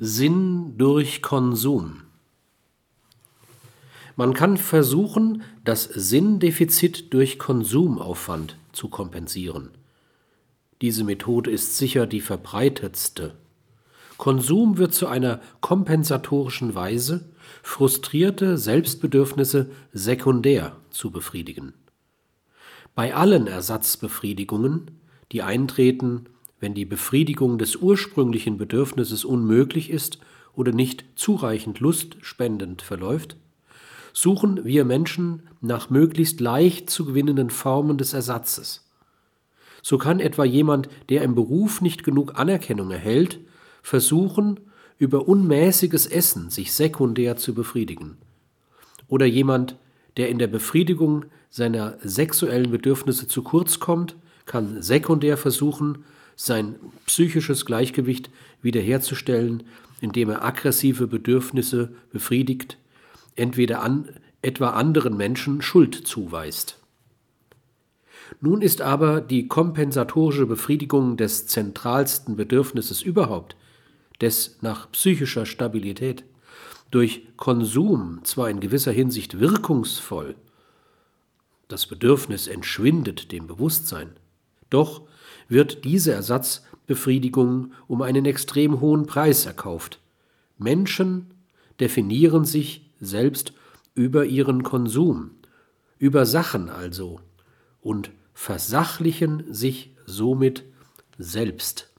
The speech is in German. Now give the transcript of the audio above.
Sinn durch Konsum. Man kann versuchen, das Sinndefizit durch Konsumaufwand zu kompensieren. Diese Methode ist sicher die verbreitetste. Konsum wird zu einer kompensatorischen Weise, frustrierte Selbstbedürfnisse sekundär zu befriedigen. Bei allen Ersatzbefriedigungen, die eintreten, wenn die Befriedigung des ursprünglichen Bedürfnisses unmöglich ist oder nicht zureichend lustspendend verläuft, suchen wir Menschen nach möglichst leicht zu gewinnenden Formen des Ersatzes. So kann etwa jemand, der im Beruf nicht genug Anerkennung erhält, versuchen, über unmäßiges Essen sich sekundär zu befriedigen. Oder jemand, der in der Befriedigung seiner sexuellen Bedürfnisse zu kurz kommt, kann sekundär versuchen, sein psychisches Gleichgewicht wiederherzustellen, indem er aggressive Bedürfnisse befriedigt, entweder an, etwa anderen Menschen Schuld zuweist. Nun ist aber die kompensatorische Befriedigung des zentralsten Bedürfnisses überhaupt, des nach psychischer Stabilität, durch Konsum zwar in gewisser Hinsicht wirkungsvoll, das Bedürfnis entschwindet dem Bewusstsein, doch wird diese Ersatzbefriedigung um einen extrem hohen Preis erkauft. Menschen definieren sich selbst über ihren Konsum, über Sachen also, und versachlichen sich somit selbst.